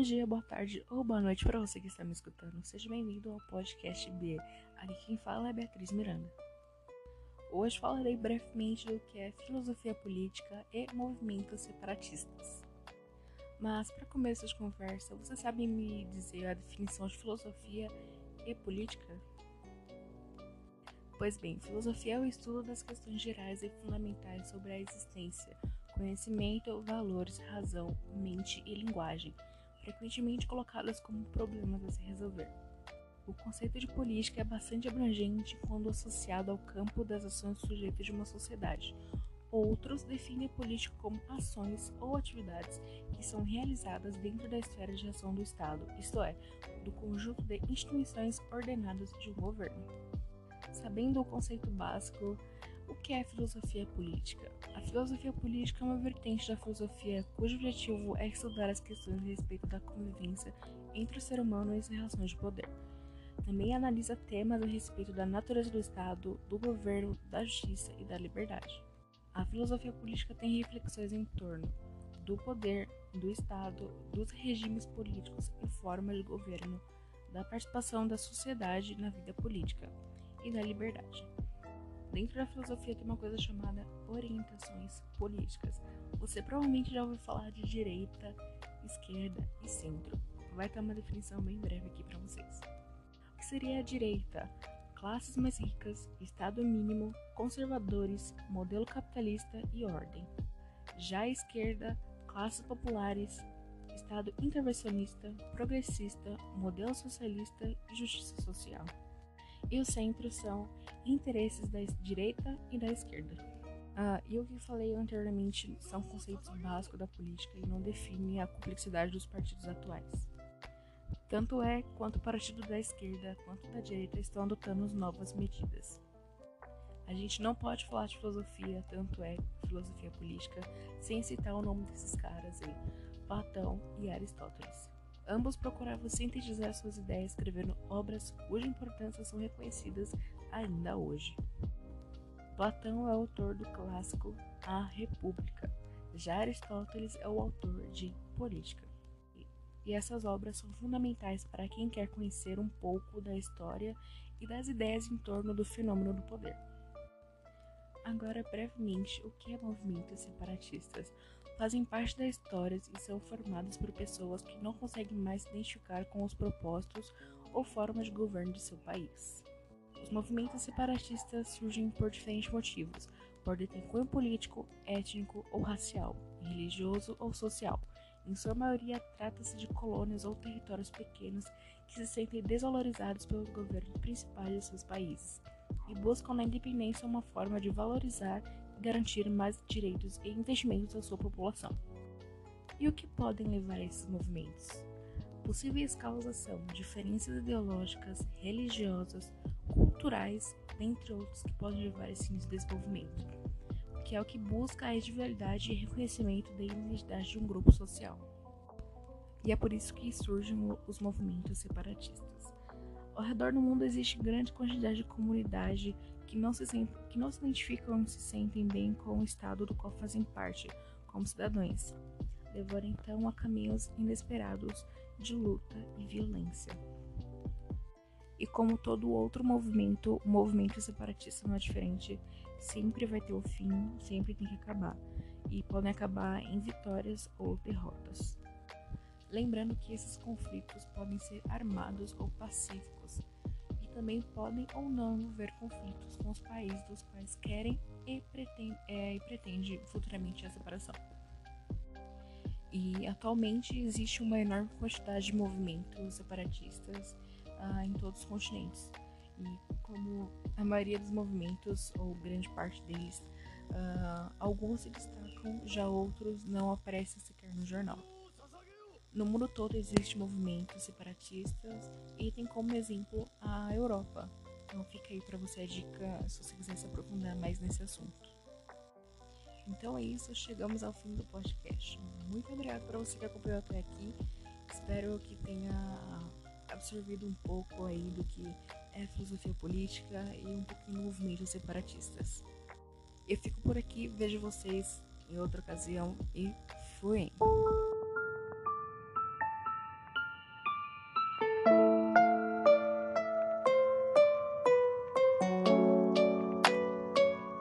Bom dia, boa tarde ou boa noite para você que está me escutando. Seja bem-vindo ao podcast B. Aqui quem fala é Beatriz Miranda. Hoje falarei brevemente do que é filosofia política e movimentos separatistas. Mas para começo de conversa, você sabe me dizer a definição de filosofia e política? Pois bem, filosofia é o estudo das questões gerais e fundamentais sobre a existência, conhecimento, valores, razão, mente e linguagem frequentemente colocadas como problemas a se resolver. O conceito de política é bastante abrangente quando associado ao campo das ações sujeitas de uma sociedade. Outros definem a política como ações ou atividades que são realizadas dentro da esfera de ação do Estado, isto é, do conjunto de instituições ordenadas de um governo. Sabendo o conceito básico, o que é filosofia política? A filosofia política é uma vertente da filosofia cujo objetivo é estudar as questões a respeito da convivência entre o ser humano e as relações de poder. Também analisa temas a respeito da natureza do Estado, do governo, da justiça e da liberdade. A filosofia política tem reflexões em torno do poder, do Estado, dos regimes políticos e formas de governo, da participação da sociedade na vida política e da liberdade. Dentro da filosofia tem uma coisa chamada orientações políticas. Você provavelmente já ouviu falar de direita, esquerda e centro. Vai ter uma definição bem breve aqui para vocês. O que seria a direita? Classes mais ricas, Estado mínimo, conservadores, modelo capitalista e ordem. Já a esquerda, classes populares, Estado intervencionista, progressista, modelo socialista e justiça social e o centro são interesses da direita e da esquerda. Ah, e o que falei anteriormente são conceitos básicos da política e não definem a complexidade dos partidos atuais. Tanto é quanto o partido da esquerda quanto da direita estão adotando novas medidas. A gente não pode falar de filosofia, tanto é filosofia política, sem citar o nome desses caras aí, Platão e Aristóteles. Ambos procuravam sintetizar suas ideias escrevendo obras cuja importância são reconhecidas ainda hoje. Platão é autor do clássico A República, já Aristóteles é o autor de Política. E essas obras são fundamentais para quem quer conhecer um pouco da história e das ideias em torno do fenômeno do poder. Agora, brevemente, o que é movimentos separatistas? fazem parte da história e são formadas por pessoas que não conseguem mais se identificar com os propósitos ou formas de governo de seu país. Os movimentos separatistas surgem por diferentes motivos, podem ter cunho político, étnico ou racial, religioso ou social. Em sua maioria, trata-se de colônias ou territórios pequenos que se sentem desvalorizados pelos governos principais de seus países e buscam na independência uma forma de valorizar garantir mais direitos e investimentos à sua população. E o que podem levar a esses movimentos? Possíveis causas são diferenças ideológicas, religiosas, culturais, dentre outros que podem levar a esse desenvolvimento, que é o que busca a individualidade e reconhecimento da identidade de um grupo social. E é por isso que surgem os movimentos separatistas. Ao redor do mundo existe grande quantidade de comunidade que não se, que não se identificam e se sentem bem com o estado do qual fazem parte, como cidadãos, levando então a caminhos inesperados de luta e violência. E como todo outro movimento, o movimento separatista não é diferente, sempre vai ter o fim, sempre tem que acabar, e podem acabar em vitórias ou derrotas. Lembrando que esses conflitos podem ser armados ou pacíficos e também podem ou não haver conflitos com os países dos quais querem e pretendem, é, e pretende futuramente a separação. E atualmente existe uma enorme quantidade de movimentos separatistas ah, em todos os continentes. E como a maioria dos movimentos, ou grande parte deles, ah, alguns se destacam, já outros não aparecem sequer no jornal. No mundo todo existem movimentos separatistas e tem como exemplo a Europa. Então fica aí para você a dica se você quiser se aprofundar mais nesse assunto. Então é isso, chegamos ao fim do podcast. Muito obrigado para você que acompanhou até aqui. Espero que tenha absorvido um pouco aí do que é filosofia política e um pouquinho de movimentos separatistas. Eu fico por aqui, vejo vocês em outra ocasião e fui!